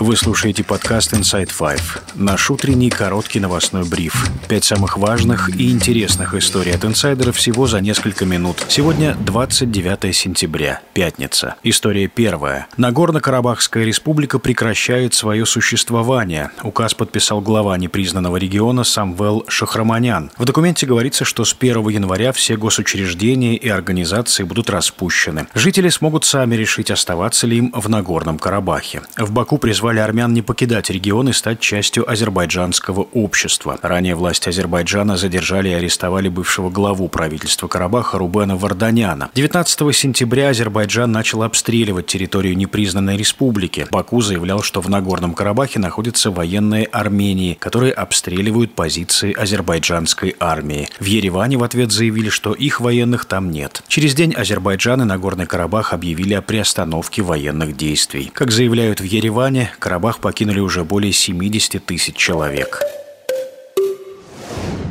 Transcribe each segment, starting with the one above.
Вы слушаете подкаст Inside Five, наш утренний короткий новостной бриф. Пять самых важных и интересных историй от инсайдеров всего за несколько минут. Сегодня 29 сентября, пятница. История первая. Нагорно-Карабахская республика прекращает свое существование. Указ подписал глава непризнанного региона Самвел Шахраманян. В документе говорится, что с 1 января все госучреждения и организации будут распущены. Жители смогут сами решить, оставаться ли им в Нагорном Карабахе. В Баку призвали призвали армян не покидать регион и стать частью азербайджанского общества. Ранее власти Азербайджана задержали и арестовали бывшего главу правительства Карабаха Рубена Варданяна. 19 сентября Азербайджан начал обстреливать территорию непризнанной республики. Баку заявлял, что в Нагорном Карабахе находятся военные Армении, которые обстреливают позиции азербайджанской армии. В Ереване в ответ заявили, что их военных там нет. Через день Азербайджан и Нагорный Карабах объявили о приостановке военных действий. Как заявляют в Ереване, Карабах покинули уже более 70 тысяч человек.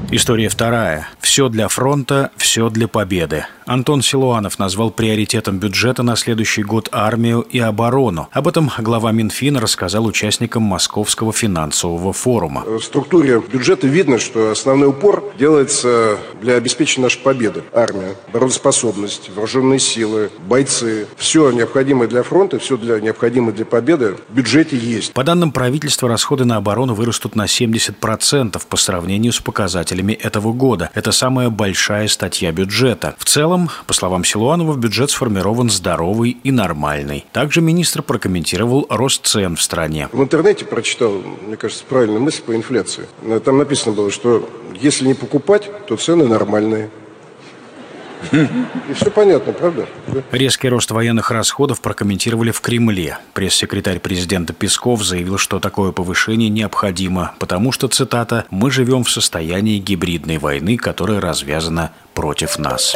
История вторая. Все для фронта, все для победы. Антон Силуанов назвал приоритетом бюджета на следующий год армию и оборону. Об этом глава Минфина рассказал участникам Московского финансового форума. В структуре бюджета видно, что основной упор делается для обеспечения нашей победы. Армия, обороноспособность, вооруженные силы, бойцы. Все необходимое для фронта, все для, необходимое для победы в бюджете есть. По данным правительства, расходы на оборону вырастут на 70% по сравнению с показателями этого года. Это самая большая статья бюджета. В целом, по словам Силуанова, бюджет сформирован здоровый и нормальный. Также министр прокомментировал рост цен в стране. В интернете прочитал, мне кажется, правильную мысль по инфляции. Там написано было, что если не покупать, то цены нормальные. И все понятно, правда? Резкий рост военных расходов прокомментировали в Кремле. Пресс-секретарь президента Песков заявил, что такое повышение необходимо, потому что, цитата, «мы живем в состоянии гибридной войны, которая развязана против нас».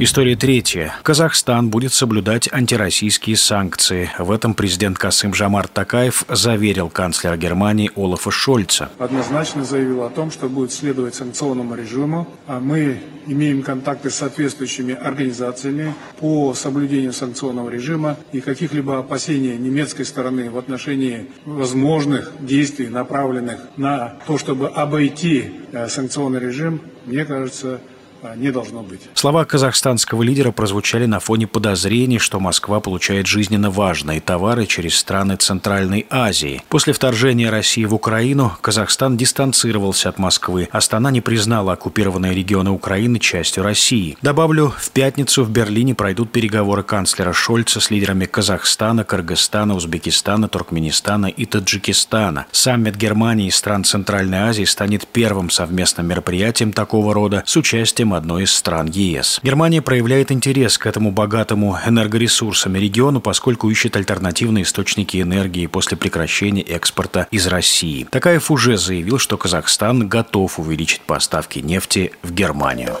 История третья. Казахстан будет соблюдать антироссийские санкции. В этом президент Касым Жамар Такаев заверил канцлера Германии Олафа Шольца. Однозначно заявил о том, что будет следовать санкционному режиму. А мы имеем контакты с соответствующими организациями по соблюдению санкционного режима и каких-либо опасений немецкой стороны в отношении возможных действий, направленных на то, чтобы обойти э, санкционный режим, мне кажется, не должно быть. Слова казахстанского лидера прозвучали на фоне подозрений, что Москва получает жизненно важные товары через страны Центральной Азии. После вторжения России в Украину Казахстан дистанцировался от Москвы. Астана не признала оккупированные регионы Украины частью России. Добавлю, в пятницу в Берлине пройдут переговоры канцлера Шольца с лидерами Казахстана, Кыргызстана, Узбекистана, Туркменистана и Таджикистана. Саммит Германии и стран Центральной Азии станет первым совместным мероприятием такого рода с участием участием одной из стран ЕС. Германия проявляет интерес к этому богатому энергоресурсами региону, поскольку ищет альтернативные источники энергии после прекращения экспорта из России. Такаев уже заявил, что Казахстан готов увеличить поставки нефти в Германию.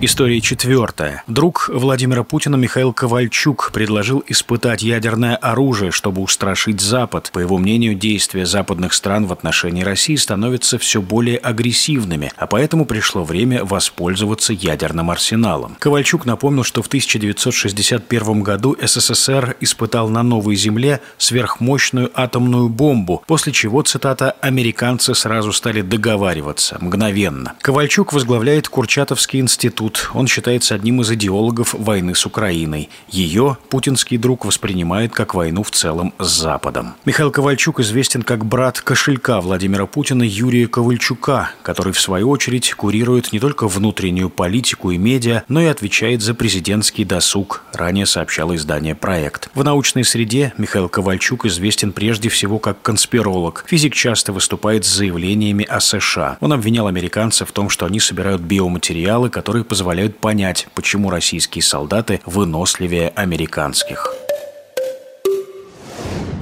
История четвертая. Друг Владимира Путина Михаил Ковальчук предложил испытать ядерное оружие, чтобы устрашить Запад. По его мнению, действия западных стран в отношении России становятся все более агрессивными, а поэтому пришло время воспользоваться ядерным арсеналом. Ковальчук напомнил, что в 1961 году СССР испытал на Новой Земле сверхмощную атомную бомбу, после чего, цитата, «американцы сразу стали договариваться, мгновенно». Ковальчук возглавляет Курчатовский институт Суд. Он считается одним из идеологов войны с Украиной. Ее путинский друг воспринимает как войну в целом с Западом. Михаил Ковальчук известен как брат кошелька Владимира Путина Юрия Ковальчука, который, в свою очередь, курирует не только внутреннюю политику и медиа, но и отвечает за президентский досуг, ранее сообщало издание «Проект». В научной среде Михаил Ковальчук известен прежде всего как конспиролог. Физик часто выступает с заявлениями о США. Он обвинял американцев в том, что они собирают биоматериалы, которые позволяют позволяют понять, почему российские солдаты выносливее американских.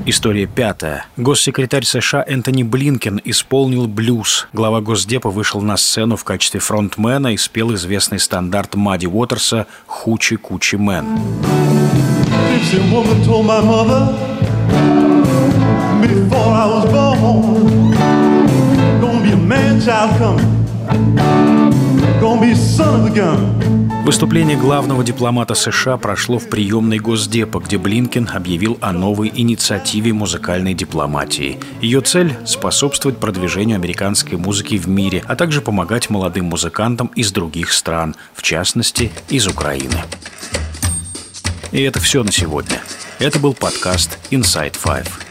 История пятая. Госсекретарь США Энтони Блинкен исполнил блюз. Глава Госдепа вышел на сцену в качестве фронтмена и спел известный стандарт Мадди Уотерса «Hoochie Coochie Man». Before I was born, gonna be a man child coming. Выступление главного дипломата США прошло в приемной Госдепа, где Блинкен объявил о новой инициативе музыкальной дипломатии. Ее цель – способствовать продвижению американской музыки в мире, а также помогать молодым музыкантам из других стран, в частности, из Украины. И это все на сегодня. Это был подкаст Inside Five.